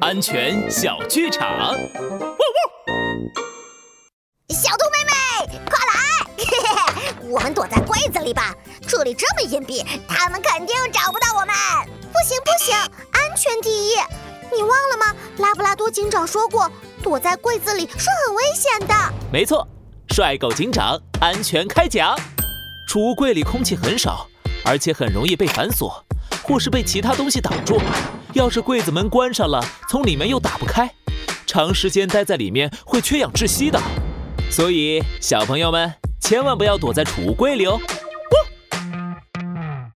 安全小剧场。小兔妹妹，快来！我们躲在柜子里吧，这里这么隐蔽，他们肯定找不到我们。不行不行，安全第一！你忘了吗？拉布拉多警长说过，躲在柜子里是很危险的。没错，帅狗警长安全开讲。储物柜里空气很少，而且很容易被反锁，或是被其他东西挡住。要是柜子门关上了，从里面又打不开，长时间待在里面会缺氧窒息的。所以小朋友们千万不要躲在储物柜里哦。